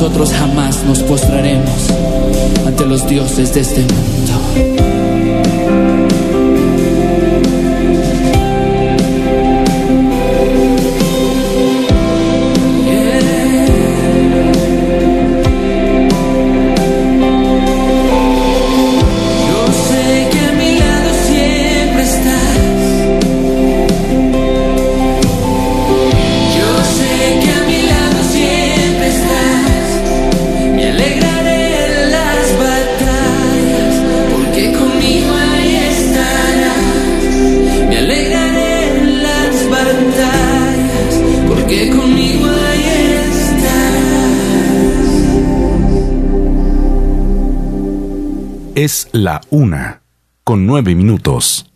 nosotros jamás nos postraremos ante los dioses de este mundo. La una, con nueve minutos.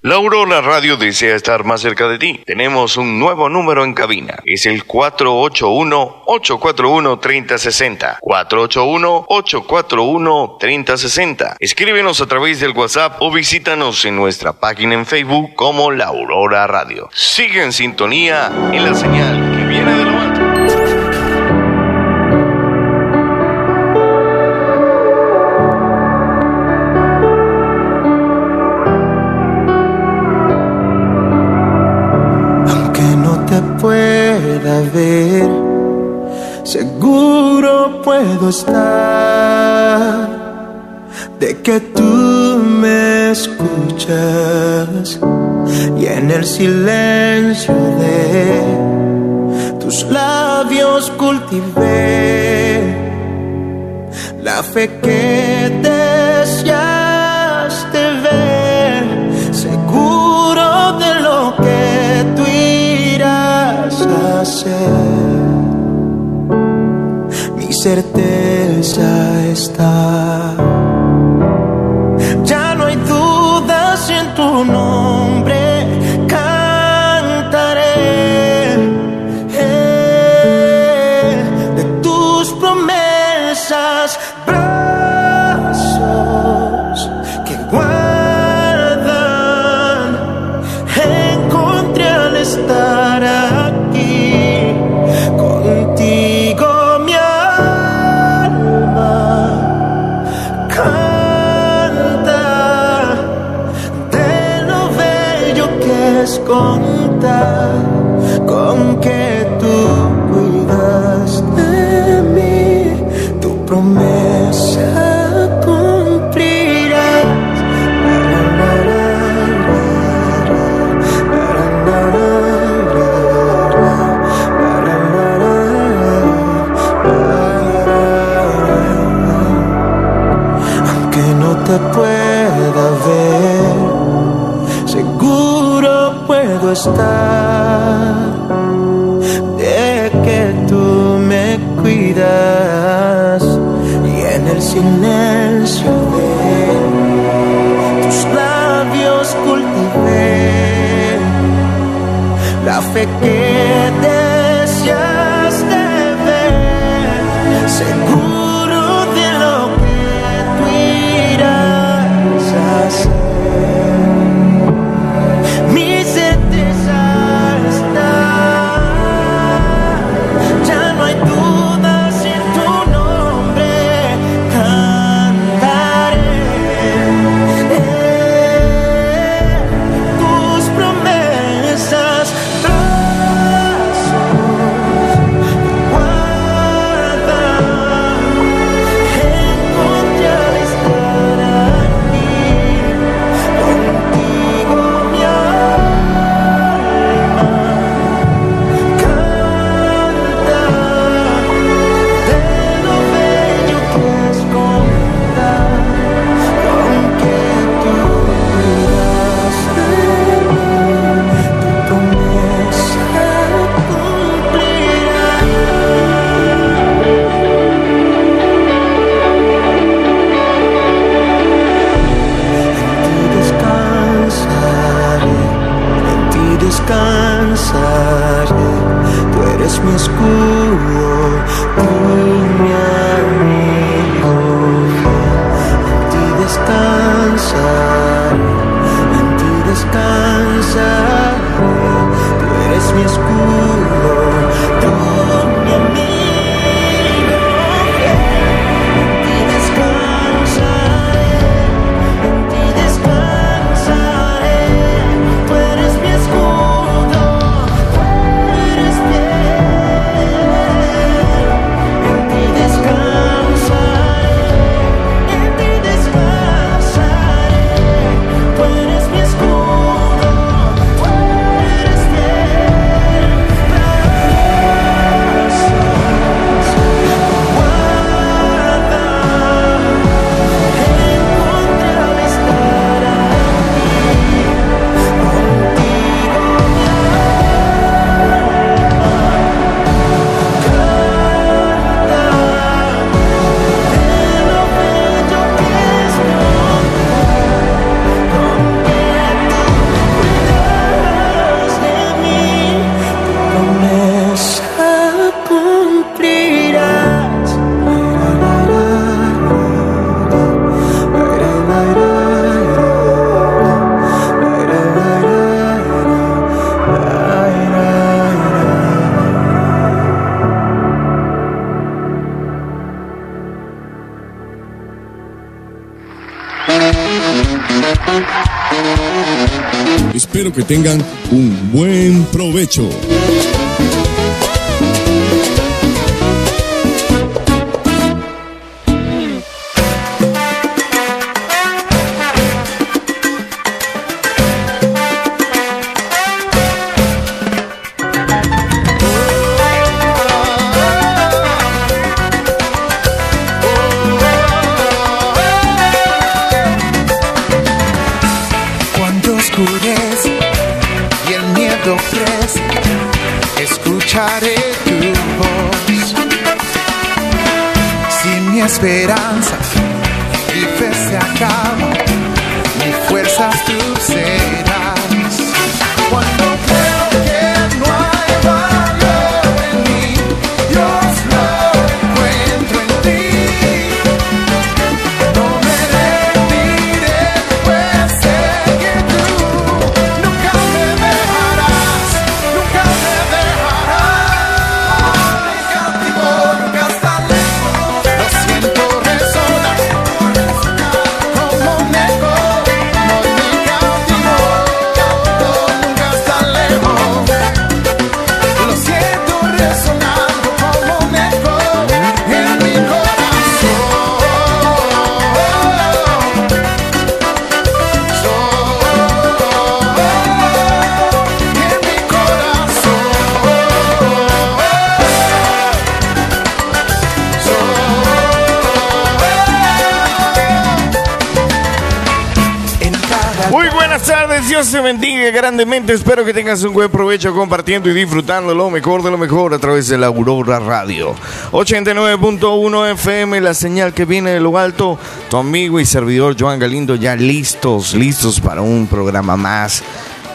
La Aurora Radio desea estar más cerca de ti. Tenemos un nuevo número en cabina. Es el 481-841-3060. 481-841-3060. Escríbenos a través del WhatsApp o visítanos en nuestra página en Facebook como La Aurora Radio. Sigue en sintonía en la señal que viene de lo alto. Puedo estar de que tú me escuchas y en el silencio de tus labios cultivé la fe que deseaste ver, seguro de lo que tú mi certeza está. Que deseaste ver, seguro que tengan un buen provecho. Mi fuerza. Tú Dios te bendiga grandemente. Espero que tengas un buen provecho compartiendo y disfrutando lo mejor de lo mejor a través de la Aurora Radio. 89.1 FM, la señal que viene de lo alto. Tu amigo y servidor Joan Galindo ya listos, listos para un programa más.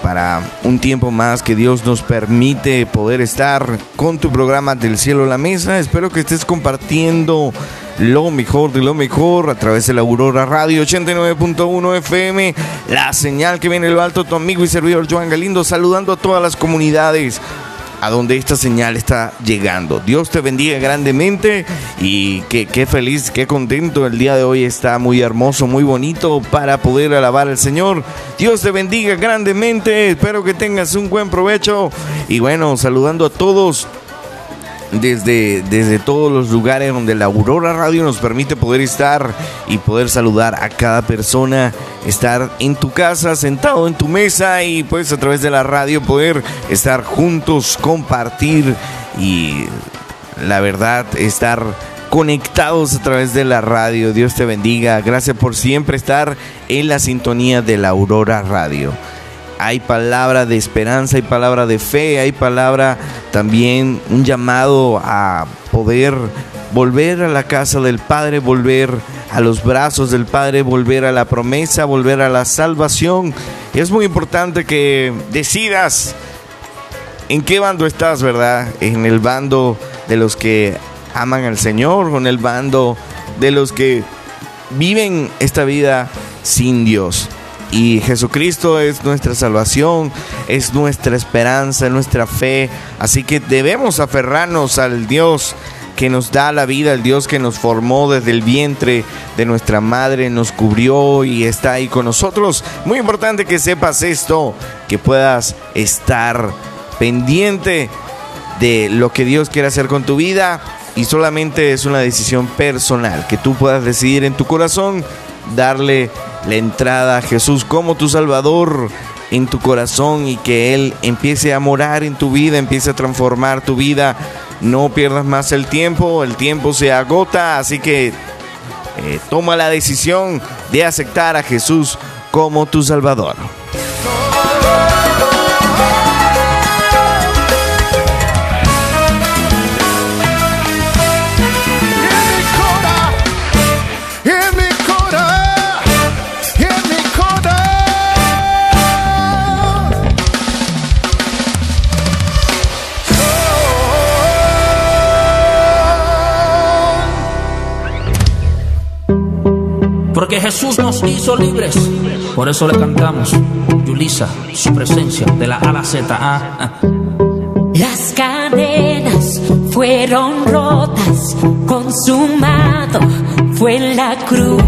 Para un tiempo más que Dios nos permite poder estar con tu programa del cielo a la mesa. Espero que estés compartiendo lo mejor de lo mejor a través de la Aurora Radio 89.1 FM, la señal que viene de lo alto, tu amigo y servidor Joan Galindo, saludando a todas las comunidades a donde esta señal está llegando. Dios te bendiga grandemente y qué, qué feliz, qué contento. El día de hoy está muy hermoso, muy bonito para poder alabar al Señor. Dios te bendiga grandemente. Espero que tengas un buen provecho. Y bueno, saludando a todos desde, desde todos los lugares donde la Aurora Radio nos permite poder estar y poder saludar a cada persona, estar en tu casa, sentado en tu mesa y pues a través de la radio poder estar juntos, compartir y la verdad estar conectados a través de la radio. Dios te bendiga. Gracias por siempre estar en la sintonía de la Aurora Radio hay palabra de esperanza, hay palabra de fe, hay palabra también, un llamado a poder volver a la casa del Padre, volver a los brazos del Padre, volver a la promesa, volver a la salvación. Es muy importante que decidas en qué bando estás, ¿verdad? En el bando de los que aman al Señor o en el bando de los que viven esta vida sin Dios. Y Jesucristo es nuestra salvación, es nuestra esperanza, nuestra fe. Así que debemos aferrarnos al Dios que nos da la vida, el Dios que nos formó desde el vientre de nuestra madre, nos cubrió y está ahí con nosotros. Muy importante que sepas esto, que puedas estar pendiente de lo que Dios quiere hacer con tu vida y solamente es una decisión personal, que tú puedas decidir en tu corazón darle la entrada a Jesús como tu Salvador en tu corazón y que Él empiece a morar en tu vida, empiece a transformar tu vida no pierdas más el tiempo, el tiempo se agota, así que eh, toma la decisión de aceptar a Jesús como tu Salvador. Hizo libres. Por eso le cantamos, Yulisa, su presencia de la A la Z. Las cadenas fueron rotas, consumado fue la cruz.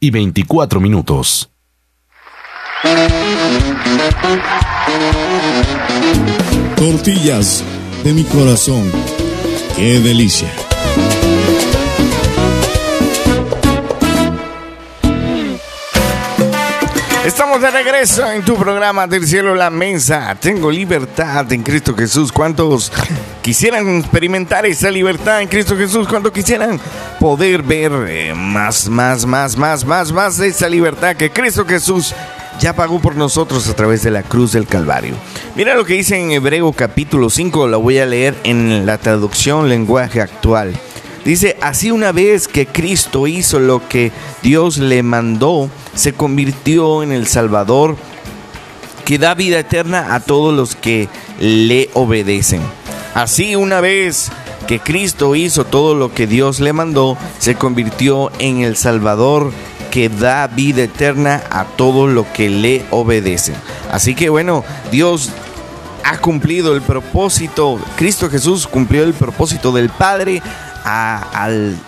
Y 24 minutos. Tortillas de mi corazón. Qué delicia. Estamos de regreso en tu programa del cielo la mesa. Tengo libertad en Cristo Jesús. ¿Cuántos quisieran experimentar esa libertad en Cristo Jesús? ¿Cuántos quisieran poder ver eh, más, más, más, más, más, más de esa libertad que Cristo Jesús ya pagó por nosotros a través de la cruz del Calvario? Mira lo que dice en Hebreo capítulo 5, lo voy a leer en la traducción lenguaje actual. Dice, así una vez que Cristo hizo lo que Dios le mandó, se convirtió en el Salvador que da vida eterna a todos los que le obedecen. Así una vez que Cristo hizo todo lo que Dios le mandó, se convirtió en el Salvador que da vida eterna a todo lo que le obedecen. Así que bueno, Dios ha cumplido el propósito, Cristo Jesús cumplió el propósito del Padre al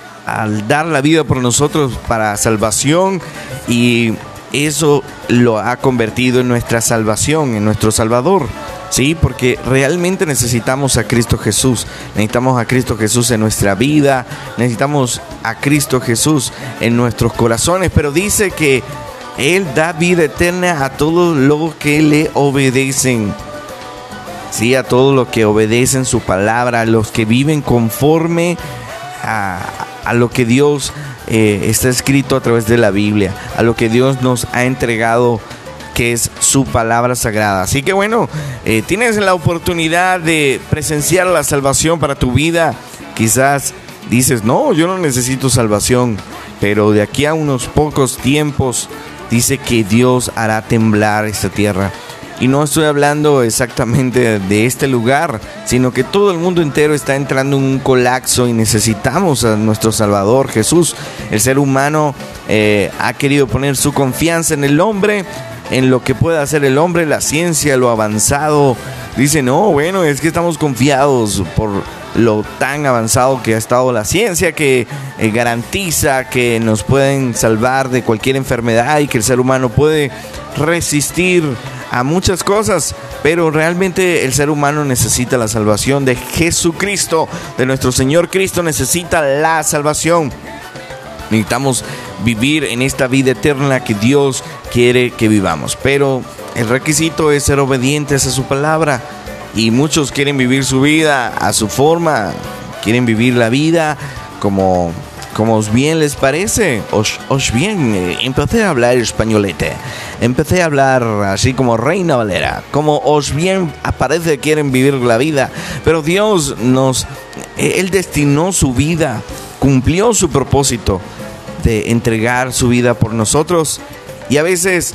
dar la vida por nosotros para salvación y eso lo ha convertido en nuestra salvación, en nuestro Salvador. Sí, porque realmente necesitamos a Cristo Jesús. Necesitamos a Cristo Jesús en nuestra vida. Necesitamos a Cristo Jesús en nuestros corazones. Pero dice que Él da vida eterna a todos los que le obedecen. Sí, a todos los que obedecen su palabra, a los que viven conforme a, a lo que Dios eh, está escrito a través de la Biblia, a lo que Dios nos ha entregado que es su palabra sagrada. Así que bueno, eh, tienes la oportunidad de presenciar la salvación para tu vida. Quizás dices, no, yo no necesito salvación, pero de aquí a unos pocos tiempos dice que Dios hará temblar esta tierra. Y no estoy hablando exactamente de este lugar, sino que todo el mundo entero está entrando en un colapso y necesitamos a nuestro Salvador Jesús. El ser humano eh, ha querido poner su confianza en el hombre, en lo que puede hacer el hombre, la ciencia, lo avanzado. Dice, no, bueno, es que estamos confiados por lo tan avanzado que ha estado la ciencia, que eh, garantiza que nos pueden salvar de cualquier enfermedad y que el ser humano puede resistir a muchas cosas, pero realmente el ser humano necesita la salvación de Jesucristo, de nuestro Señor Cristo necesita la salvación. Necesitamos vivir en esta vida eterna que Dios quiere que vivamos, pero el requisito es ser obedientes a su palabra y muchos quieren vivir su vida a su forma, quieren vivir la vida como como os bien les parece, os, bien, eh, empecé a hablar españolete, empecé a hablar así como Reina Valera, como os bien parece quieren vivir la vida, pero Dios nos, Él destinó su vida, cumplió su propósito de entregar su vida por nosotros. Y a veces,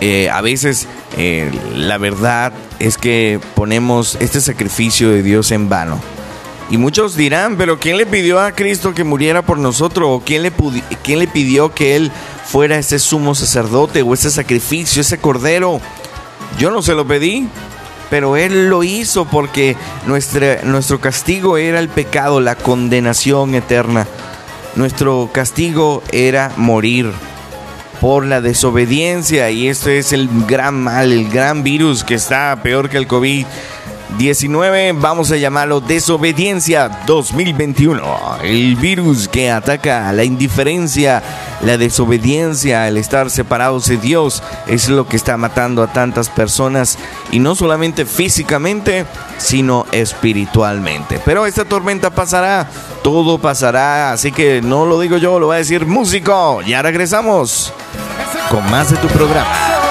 eh, a veces eh, la verdad es que ponemos este sacrificio de Dios en vano. Y muchos dirán, pero ¿quién le pidió a Cristo que muriera por nosotros? ¿O quién le, pidió que Él fuera ese sumo sacerdote o ese sacrificio, ese cordero? Yo no se lo pedí, pero Él lo hizo porque nuestro castigo era el pecado, la condenación eterna. Nuestro castigo era morir por la desobediencia y este es el gran mal, el gran virus que está peor que el COVID. 19, vamos a llamarlo desobediencia 2021. El virus que ataca la indiferencia, la desobediencia, el estar separados de Dios, es lo que está matando a tantas personas y no solamente físicamente, sino espiritualmente. Pero esta tormenta pasará, todo pasará, así que no lo digo yo, lo va a decir músico. Ya regresamos con más de tu programa.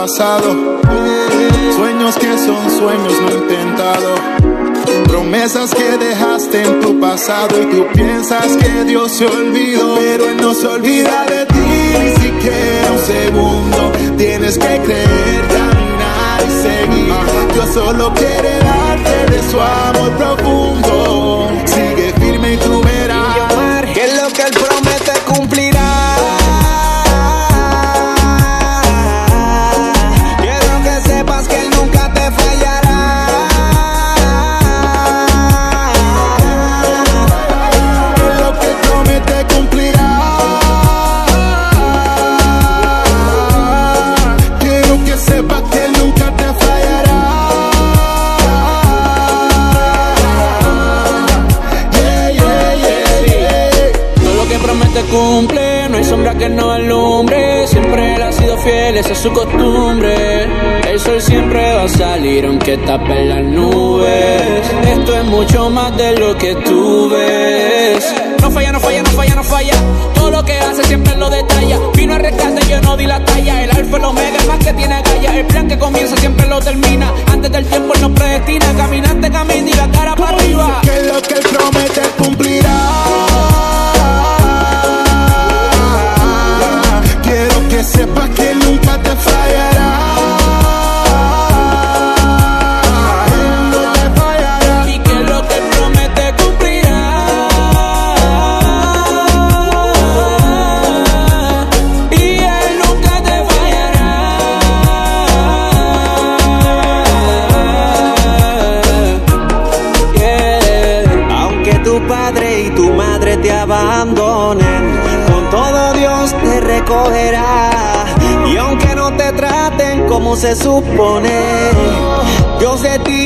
Pasado, sueños que son sueños no intentados. Promesas que dejaste en tu pasado y tú piensas que Dios se olvidó, pero Él no se olvida de ti ni siquiera un segundo. Tienes que creer, caminar y seguir. Dios solo quiere darte de su amor profundo. Sigue firme y tú verás Que lo que él promete cumplirá. Tapen las nubes. Esto es mucho más de lo que tú ves. No falla, no falla, no falla, no falla. Todo lo que hace siempre lo detalla. Vino a rescate, yo no di la talla. El alfa, el omega, más que tiene galla. El plan que comienza siempre lo termina. Antes del tiempo él nos predestina. Caminante camina y la cara para arriba. Que lo que Él promete Y aunque no te traten como se supone, Dios de ti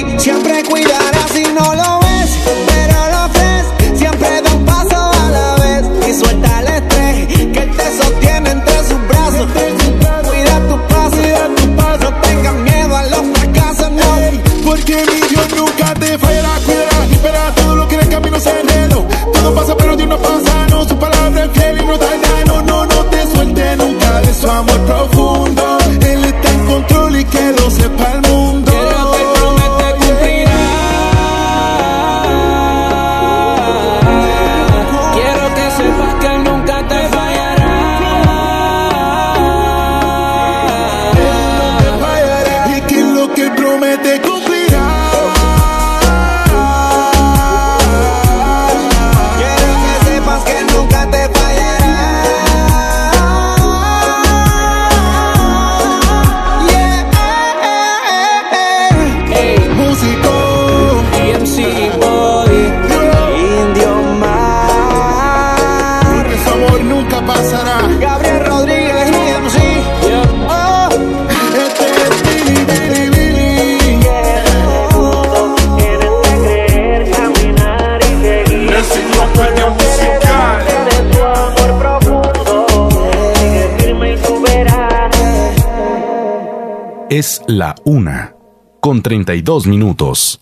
la una. Con 32 minutos.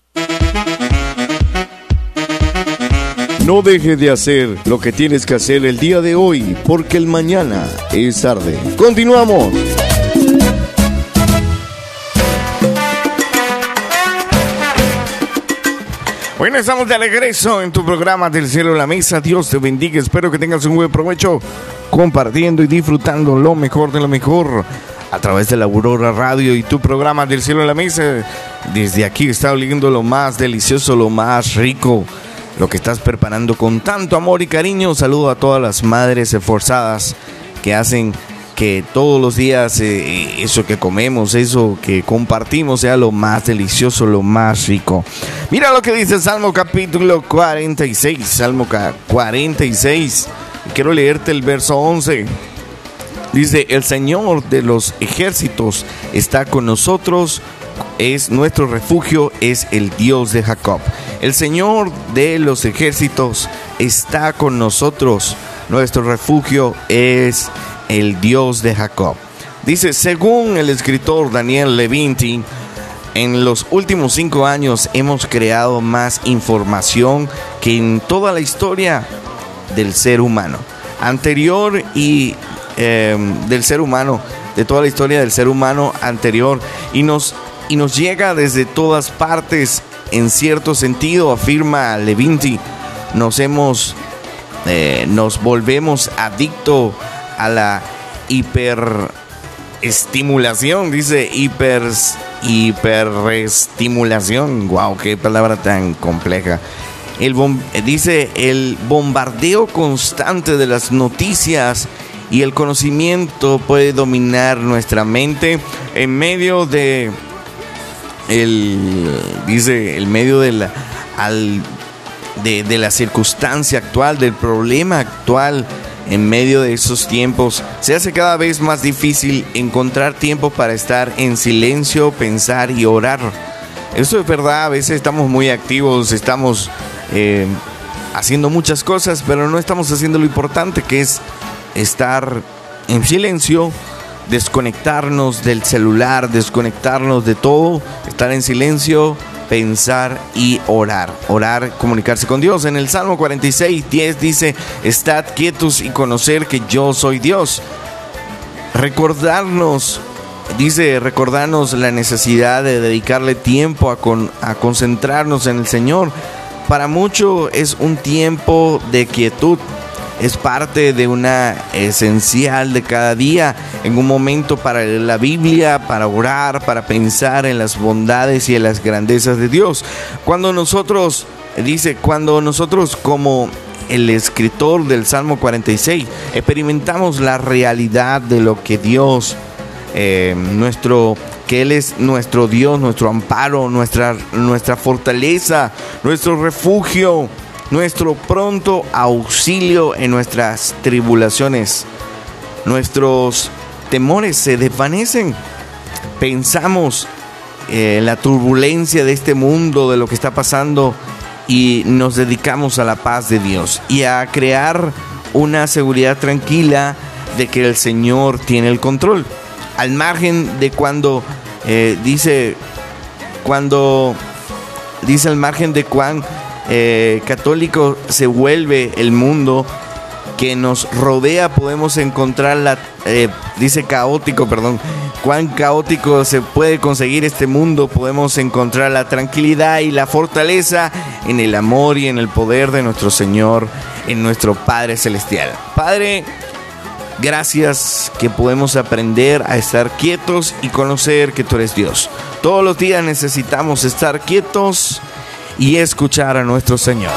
No dejes de hacer lo que tienes que hacer el día de hoy, porque el mañana es tarde. Continuamos. Bueno, estamos de regreso en tu programa del cielo a la mesa. Dios te bendiga. Espero que tengas un buen provecho compartiendo y disfrutando lo mejor de lo mejor a través de la Aurora Radio y tu programa del cielo a la mesa. Desde aquí está oliendo lo más delicioso, lo más rico, lo que estás preparando con tanto amor y cariño. Saludo a todas las madres esforzadas que hacen que todos los días eh, eso que comemos, eso que compartimos sea lo más delicioso, lo más rico. Mira lo que dice Salmo capítulo 46, Salmo ca- 46. Quiero leerte el verso 11. Dice, el Señor de los ejércitos está con nosotros, es nuestro refugio, es el Dios de Jacob. El Señor de los ejércitos está con nosotros, nuestro refugio es el Dios de Jacob. Dice, según el escritor Daniel Levinti, en los últimos cinco años hemos creado más información que en toda la historia del ser humano. Anterior y eh, del ser humano de toda la historia del ser humano anterior y nos, y nos llega desde todas partes en cierto sentido, afirma Levinti. Nos hemos, eh, nos volvemos adicto a la hiperestimulación, dice hiper, hiperestimulación. Wow, qué palabra tan compleja. El dice el bombardeo constante de las noticias y el conocimiento puede dominar nuestra mente en medio de el dice el medio de la al- de, de la circunstancia actual del problema actual en medio de esos tiempos. Se hace cada vez más difícil encontrar tiempo para estar en silencio pensar y orar. Eso es verdad a veces estamos muy activos estamos eh, haciendo muchas cosas pero no estamos haciendo lo importante que es estar en silencio desconectarnos del celular, desconectarnos de todo, estar en silencio, pensar y orar. Orar, comunicarse con Dios. En el Salmo 46, 10 dice, estad quietos y conocer que yo soy Dios. Recordarnos, dice, recordarnos la necesidad de dedicarle tiempo a, con- a concentrarnos en el Señor. Para mucho es un tiempo de quietud es parte de una esencial de cada día, en un momento para la Biblia, para orar, para pensar en las bondades y en las grandezas de Dios. Cuando nosotros, dice, cuando nosotros como el escritor del Salmo 46 experimentamos la realidad de lo que Dios, eh, nuestro que Él es nuestro Dios, nuestro amparo, nuestra fortaleza, nuestro refugio, nuestro pronto auxilio en nuestras tribulaciones. Nuestros temores se desvanecen. Pensamos eh, la turbulencia de este mundo, de lo que está pasando, y nos dedicamos a la paz de Dios y a crear una seguridad tranquila de que el Señor tiene el control. Al margen de cuando eh, dice, cuando dice al margen de cuán eh, católico se vuelve el mundo que nos rodea, podemos encontrar la, eh, dice caótico, perdón, cuán caótico se puede conseguir este mundo, podemos encontrar la tranquilidad y la fortaleza en el amor y en el poder de nuestro Señor, en nuestro Padre Celestial. Padre, Gracias que podemos aprender a estar quietos y conocer que tú eres Dios. Todos los días necesitamos estar quietos y escuchar a nuestro Señor.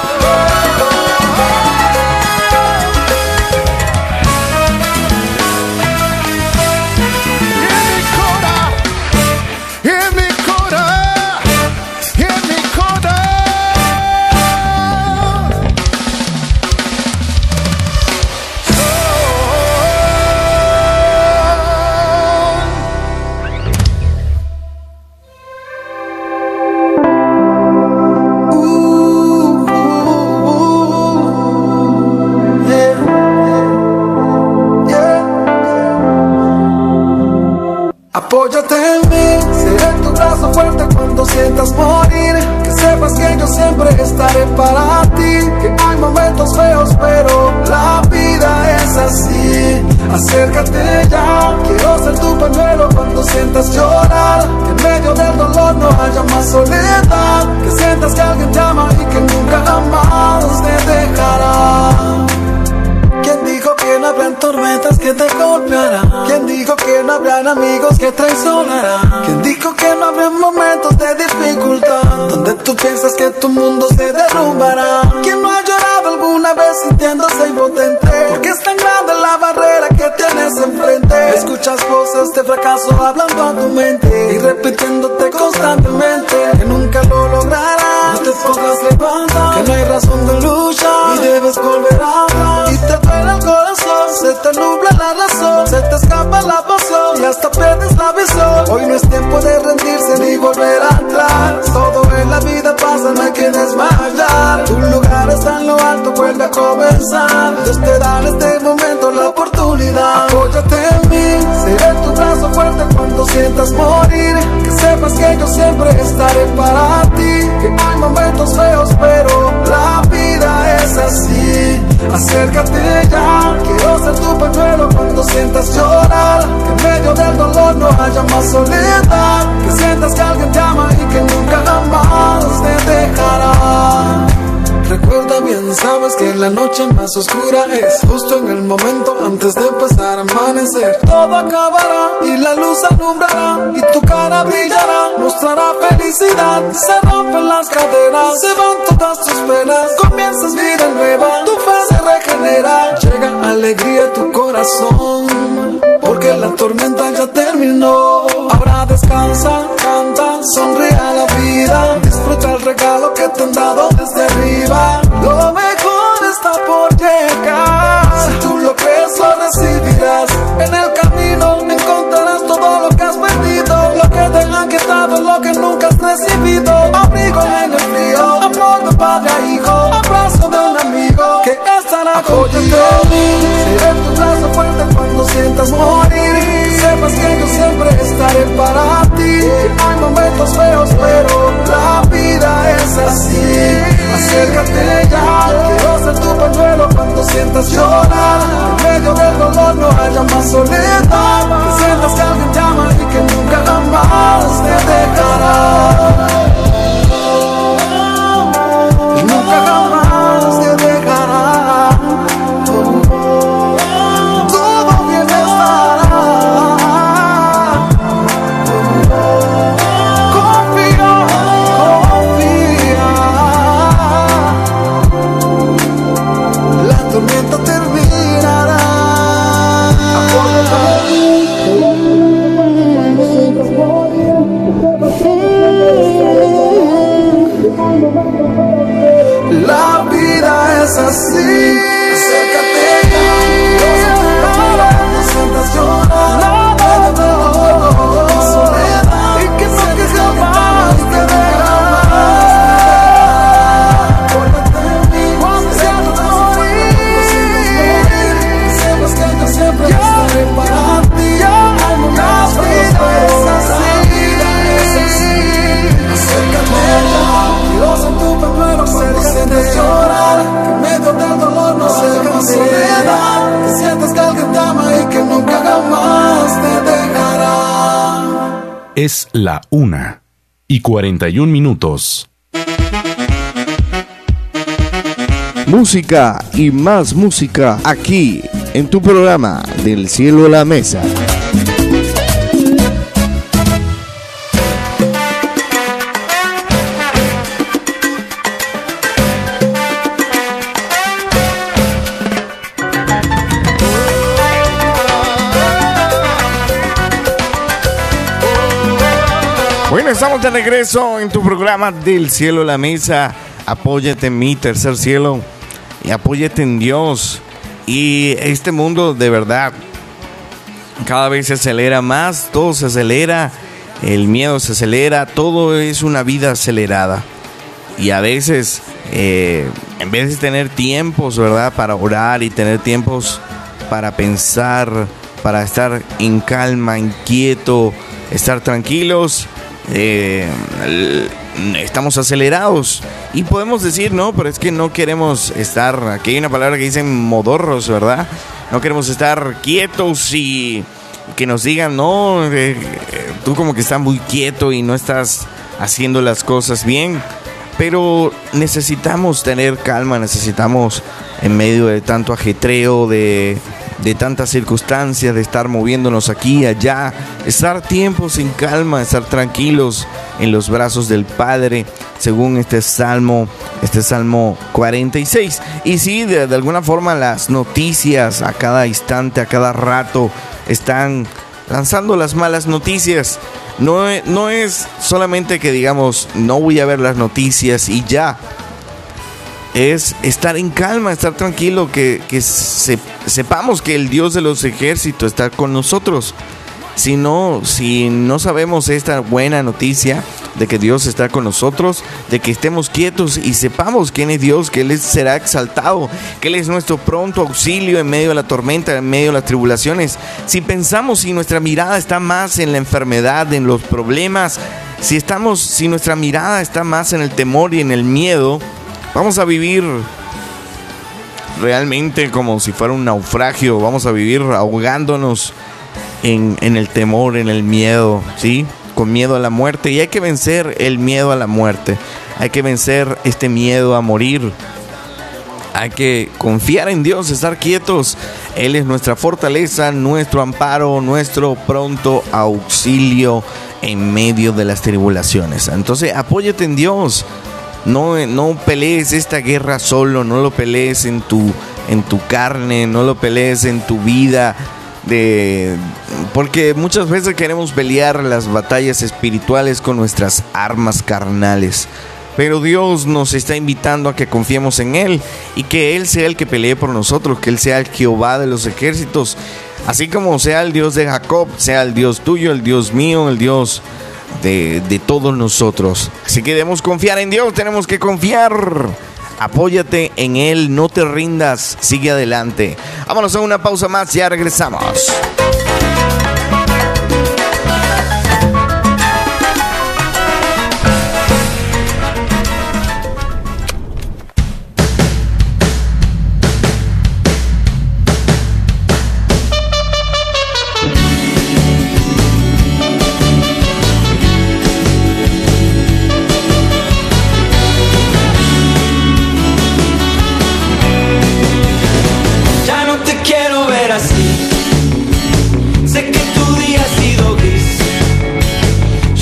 Es tiempo de rendirse ni volver atrás. Todo en la vida pasa, no hay que desmayar. Tu lugar está en lo alto, vuelve a comenzar. Dios te da este momento la oportunidad. Sientas morir. Que sepas que yo siempre estaré para ti. Que hay momentos feos, pero la vida es así. Acércate ya, quiero ser tu pañuelo cuando sientas llorar. Que en medio del dolor no haya más soledad. Que sientas que alguien te ama y que nunca jamás te dejará. Recuerda bien, sabes que la noche más oscura es justo en el momento antes de empezar a amanecer. Todo acabará y la luz alumbrará y tu cara brillará, mostrará felicidad. Se rompen las cadenas, se van todas tus penas, comienzas vida nueva, tu fe se regenera, llega alegría a tu corazón. Porque la tormenta ya terminó. Ahora descansa, canta, sonríe a la vida. Disfruta el regalo que te han dado desde arriba. Lo mejor está por llegar. Si tú lo crees, lo recibirás. En el camino encontrarás todo lo que has perdido. Lo que te han quitado, lo que nunca has recibido. Abrigo en el frío, amor de padre a hijo. Abrazo de un amigo que estará contigo. Seré tu brazo fuerte cuando sientas morir. Sepas que yo siempre estaré para ti. Hay momentos feos, pero la vida es así. Acércate ya, quiero ser tu pañuelo cuando sientas llorar. La una y 41 minutos. Música y más música aquí en tu programa Del cielo a la mesa. Bueno, estamos de regreso en tu programa Del cielo a la mesa. Apóyate en mi tercer cielo y apóyate en Dios. Y este mundo de verdad cada vez se acelera más, todo se acelera, el miedo se acelera, todo es una vida acelerada. Y a veces, eh, en vez de tener tiempos, ¿verdad? Para orar y tener tiempos para pensar, para estar en calma, inquieto, estar tranquilos, eh, estamos acelerados. Y podemos decir, no, pero es que no queremos estar, aquí hay una palabra que dicen modorros, ¿verdad? No queremos estar quietos y que nos digan, no, eh, eh, tú como que estás muy quieto y no estás haciendo las cosas bien. Pero necesitamos tener calma, necesitamos en medio de tanto ajetreo, de, de tantas circunstancias, de estar moviéndonos aquí allá, estar tiempos en calma, estar tranquilos en los brazos del Padre, según este salmo, este salmo 46. Y sí, de, de alguna forma las noticias a cada instante, a cada rato, están lanzando las malas noticias. No, e- no es solamente que digamos, no voy a ver las noticias y ya. Es estar en calma, estar tranquilo, que, que se- sepamos que el Dios de los ejércitos está con nosotros. Si no, si no sabemos esta buena noticia de que Dios está con nosotros, de que estemos quietos y sepamos quién es Dios, que Él será exaltado, que Él es nuestro pronto auxilio en medio de la tormenta, en medio de las tribulaciones. Si pensamos si nuestra mirada está más en la enfermedad, en los problemas, si estamos, si nuestra mirada está más en el temor y en el miedo, vamos a vivir realmente como si fuera un naufragio, vamos a vivir ahogándonos en, el temor, en el miedo, ¿sí? Con miedo a la muerte. Y hay que vencer el miedo a la muerte. Hay que vencer este miedo a morir. Hay que confiar en Dios, estar quietos. Él es nuestra fortaleza, nuestro amparo, nuestro pronto auxilio en medio de las tribulaciones. Entonces, apóyate en Dios. No, no pelees esta guerra solo, no lo pelees en tu, en tu carne, no lo pelees en tu vida. De, porque muchas veces queremos pelear las batallas espirituales con nuestras armas carnales. Pero Dios nos está invitando a que confiemos en Él y que Él sea el que pelee por nosotros, que Él sea el Jehová de los ejércitos. Así como sea el Dios de Jacob, sea el Dios tuyo, el Dios mío, el Dios de, de todos nosotros. Así que debemos confiar en Dios, tenemos que confiar. Apóyate en Él, no te rindas, sigue adelante. Vámonos a una pausa más, ya regresamos.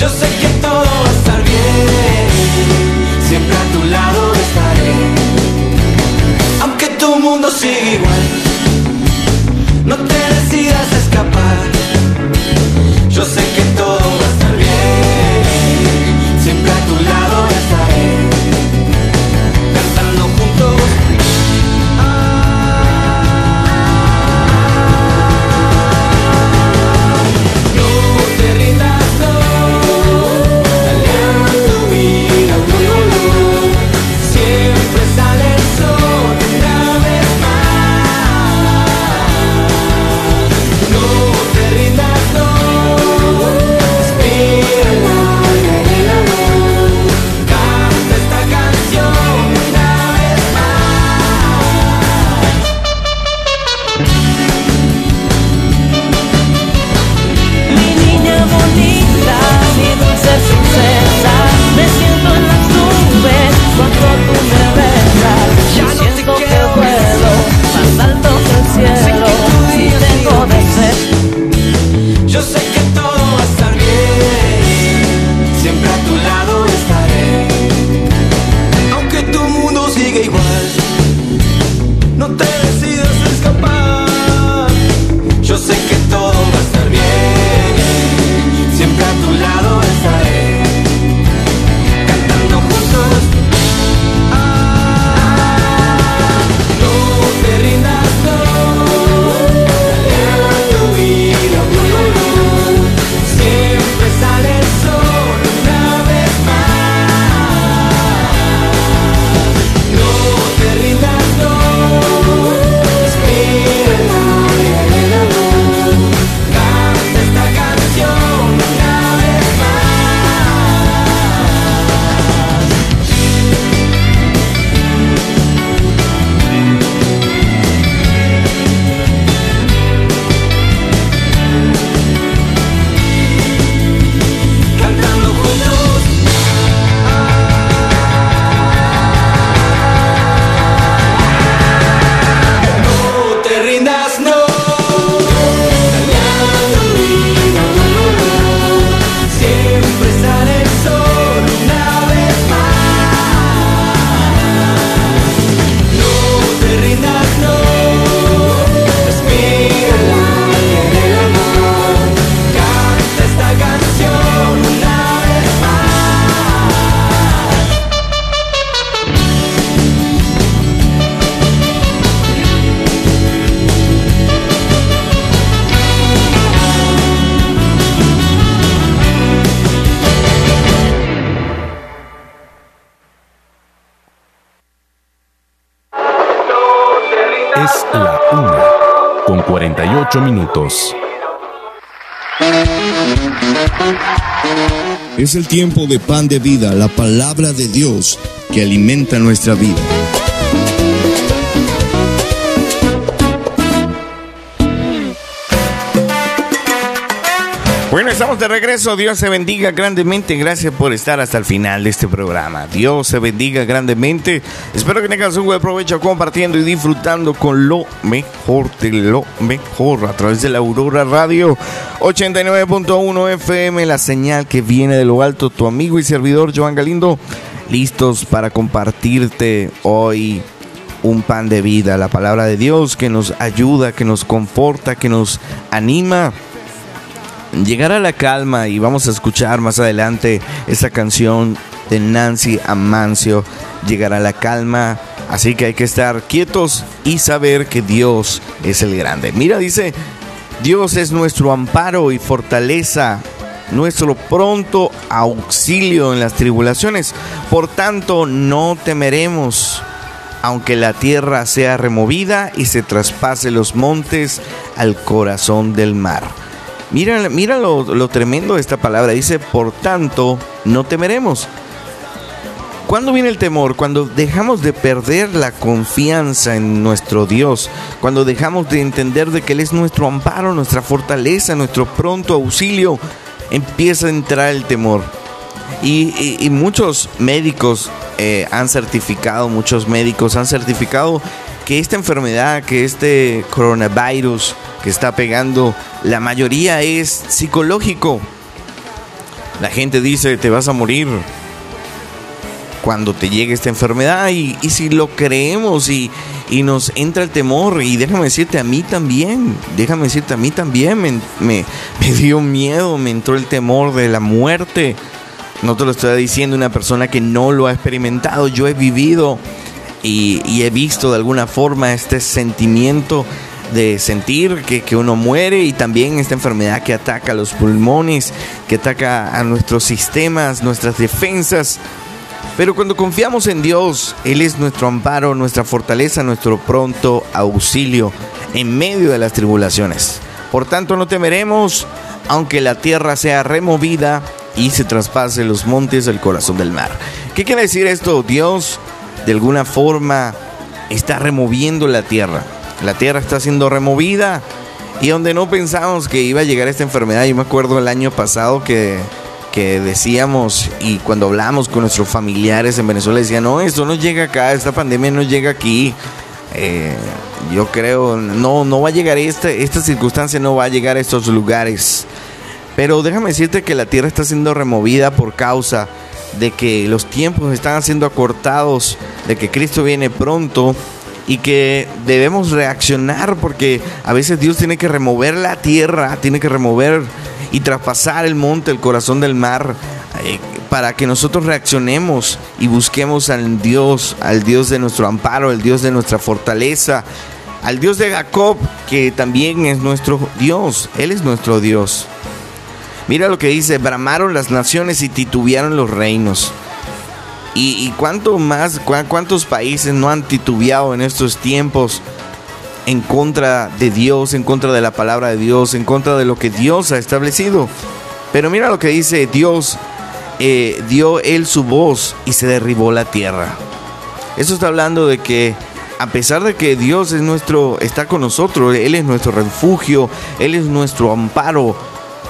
Yo sé que todo va a estar bien. Siempre a tu lado estaré. Aunque tu mundo siga Es el tiempo de pan de vida, la palabra de Dios que alimenta nuestra vida. Bueno, estamos de regreso. Dios se bendiga grandemente. Gracias por estar hasta el final de este programa. Dios se bendiga grandemente. Espero que tengas un buen provecho compartiendo y disfrutando con lo mejor de lo mejor a través de la Aurora Radio 89.1 FM, la señal que viene de lo alto. Tu amigo y servidor Joan Galindo, listos para compartirte hoy un pan de vida, la palabra de Dios que nos ayuda, que nos conforta, que nos anima llegar a la calma y vamos a escuchar más adelante esa canción de Nancy Amancio, llegar a la calma. Así que hay que estar quietos y saber que Dios es el grande. Mira, dice, Dios es nuestro amparo y fortaleza, nuestro pronto auxilio en las tribulaciones. Por tanto, no temeremos, aunque la tierra sea removida y se traspase los montes al corazón del mar. Mira, mira lo, lo tremendo de esta palabra. Dice, por tanto, no temeremos. ¿Cuándo viene el temor? Cuando dejamos de perder la confianza en nuestro Dios, cuando dejamos de entender de que Él es nuestro amparo, nuestra fortaleza, nuestro pronto auxilio, empieza a entrar el temor. Y, muchos médicos eh, han certificado, muchos médicos han certificado que esta enfermedad, que este coronavirus que está pegando, la mayoría es psicológico. La gente dice, te vas a morir cuando te llegue esta enfermedad y, si lo creemos y, y nos entra el temor y déjame decirte a mí también, déjame decirte a mí también me, me, dio miedo, me entró el temor de la muerte. No te lo estoy diciendo una persona que no lo ha experimentado, yo he vivido y he visto de alguna forma este sentimiento de sentir que, que uno muere y también esta enfermedad que ataca los pulmones, que ataca a nuestros sistemas, nuestras defensas. Pero cuando confiamos en Dios, Él es nuestro amparo, nuestra fortaleza, nuestro pronto auxilio en medio de las tribulaciones. Por tanto, no temeremos, aunque la tierra sea removida y se traspase los montes del corazón del mar. ¿Qué quiere decir esto? Dios, de alguna forma, está removiendo la tierra. La tierra está siendo removida y donde no pensábamos que iba a llegar esta enfermedad. Yo me acuerdo el año pasado que que decíamos y cuando hablamos con nuestros familiares en Venezuela decían, no, esto no llega acá, esta pandemia no llega aquí. Eh, yo creo, no, no va a llegar esta, esta circunstancia, no va a llegar a estos lugares. Pero déjame decirte que la tierra está siendo removida por causa de que los tiempos están siendo acortados, de que Cristo viene pronto y que debemos reaccionar porque a veces Dios tiene que remover la tierra, tiene que remover y traspasar el monte, el corazón del mar, eh, para que nosotros reaccionemos y busquemos al Dios, al Dios de nuestro amparo, al Dios de nuestra fortaleza, al Dios de Jacob, que también es nuestro Dios, Él es nuestro Dios. Mira lo que dice, bramaron las naciones y titubearon los reinos. Y, cuánto más, cuántos países no han titubeado en estos tiempos en contra de Dios, en contra de la palabra de Dios, en contra de lo que Dios ha establecido. Pero mira lo que dice Dios, eh, dio él su voz y se derribó la tierra. Eso está hablando de que a pesar de que Dios es nuestro, está con nosotros, Él es nuestro refugio, Él es nuestro amparo,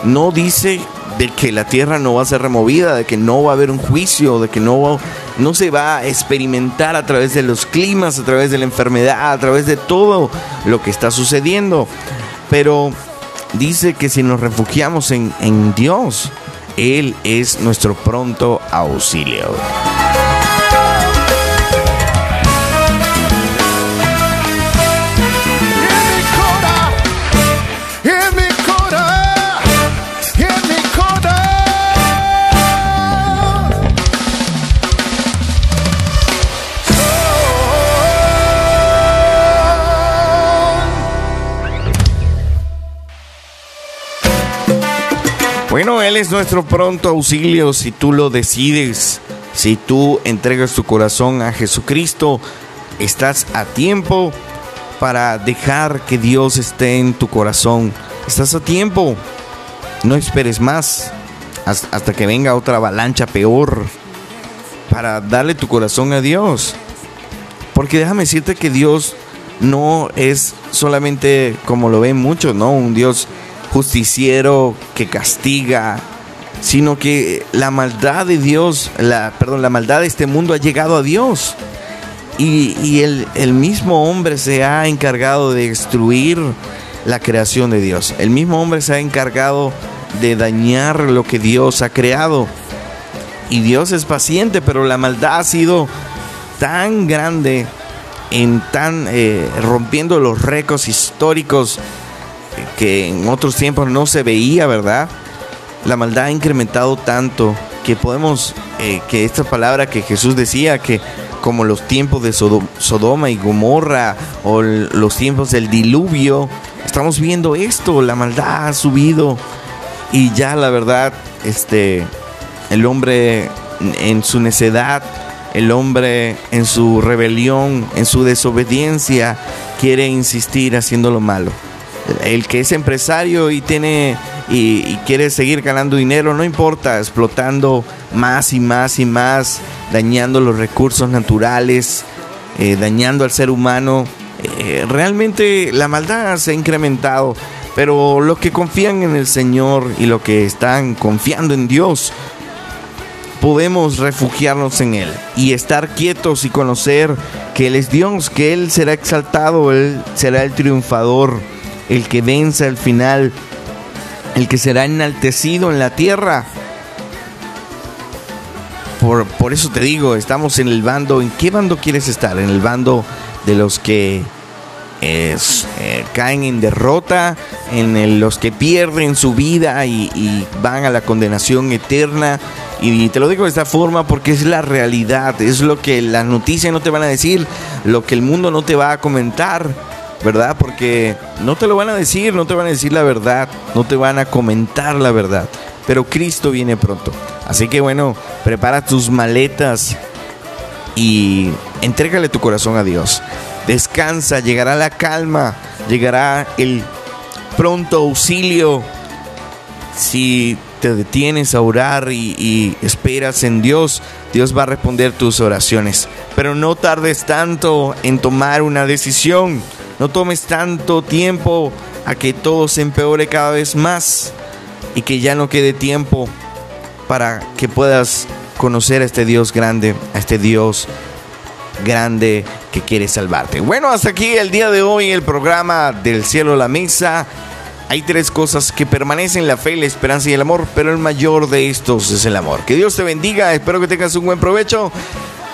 no dice de que la tierra no va a ser removida, de que no va a haber un juicio, de que no, va- no se va a experimentar a través de los climas, a través de la enfermedad, a través de todo lo que está sucediendo. Pero dice que si nos refugiamos en, en Dios, Él es nuestro pronto auxilio. Bueno, Él es nuestro pronto auxilio si tú lo decides. Si tú entregas tu corazón a Jesucristo, estás a tiempo para dejar que Dios esté en tu corazón. Estás a tiempo. No esperes más has- hasta que venga otra avalancha peor para darle tu corazón a Dios. Porque déjame decirte que Dios no es solamente como lo ven muchos, ¿no? Un Dios justiciero que castiga, sino que la maldad de Dios, la, perdón, la maldad de este mundo ha llegado a Dios. Y, el, mismo hombre se ha encargado de destruir la creación de Dios. El mismo hombre se ha encargado de dañar lo que Dios ha creado. Y Dios es paciente, pero la maldad ha sido tan grande, en tan eh, rompiendo los récords históricos que en otros tiempos no se veía, ¿verdad? La maldad ha incrementado tanto que podemos, eh, que esta palabra que Jesús decía, que como los tiempos de Sodo- Sodoma y Gomorra o los tiempos del diluvio, estamos viendo esto, la maldad ha subido y ya la verdad, este, el hombre en su necedad, el hombre en su rebelión, en su desobediencia, quiere insistir haciendo lo malo. El que es empresario y tiene y, quiere seguir ganando dinero, no importa, explotando más y más y más, dañando los recursos naturales, eh, dañando al ser humano. Eh, realmente la maldad se ha incrementado, pero los que confían en el Señor y los que están confiando en Dios, podemos refugiarnos en Él y estar quietos y conocer que Él es Dios, que Él será exaltado, Él será el triunfador, el que vence al final, el que será enaltecido en la tierra. Por, por eso te digo, estamos en el bando, ¿en qué bando quieres estar? ¿En el bando de los que es, eh, caen en derrota, en los que pierden su vida y, y van a la condenación eterna. Y te lo digo de esta forma porque es la realidad, es lo que las noticias no te van a decir, lo que el mundo no te va a comentar, ¿verdad? Porque no te lo van a decir, no te van a decir la verdad, no te van a comentar la verdad. Pero Cristo viene pronto. Así que bueno, prepara tus maletas y entrégale tu corazón a Dios. Descansa, llegará la calma, llegará el pronto auxilio. Si te detienes a orar y, y esperas en Dios, Dios va a responder tus oraciones. Pero no tardes tanto en tomar una decisión. No tomes tanto tiempo a que todo se empeore cada vez más y que ya no quede tiempo para que puedas conocer a este Dios grande, a este Dios grande que quiere salvarte. Bueno, hasta aquí el día de hoy el programa del cielo a la mesa. Hay tres cosas que permanecen, la fe, la esperanza y el amor, pero el mayor de estos es el amor. Que Dios te bendiga, espero que tengas un buen provecho.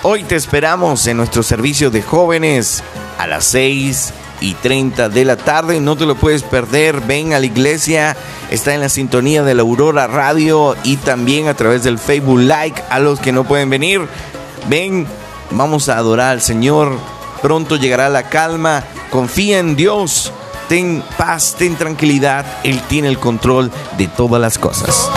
Hoy te esperamos en nuestro servicio de jóvenes a las 6 y 30 de la tarde. No te lo puedes perder. Ven a la iglesia. Está en la sintonía de la Aurora Radio y también a través del Facebook Like. A los que no pueden venir, ven, vamos a adorar al Señor. Pronto llegará la calma. Confía en Dios. Ten paz, ten tranquilidad. Él tiene el control de todas las cosas.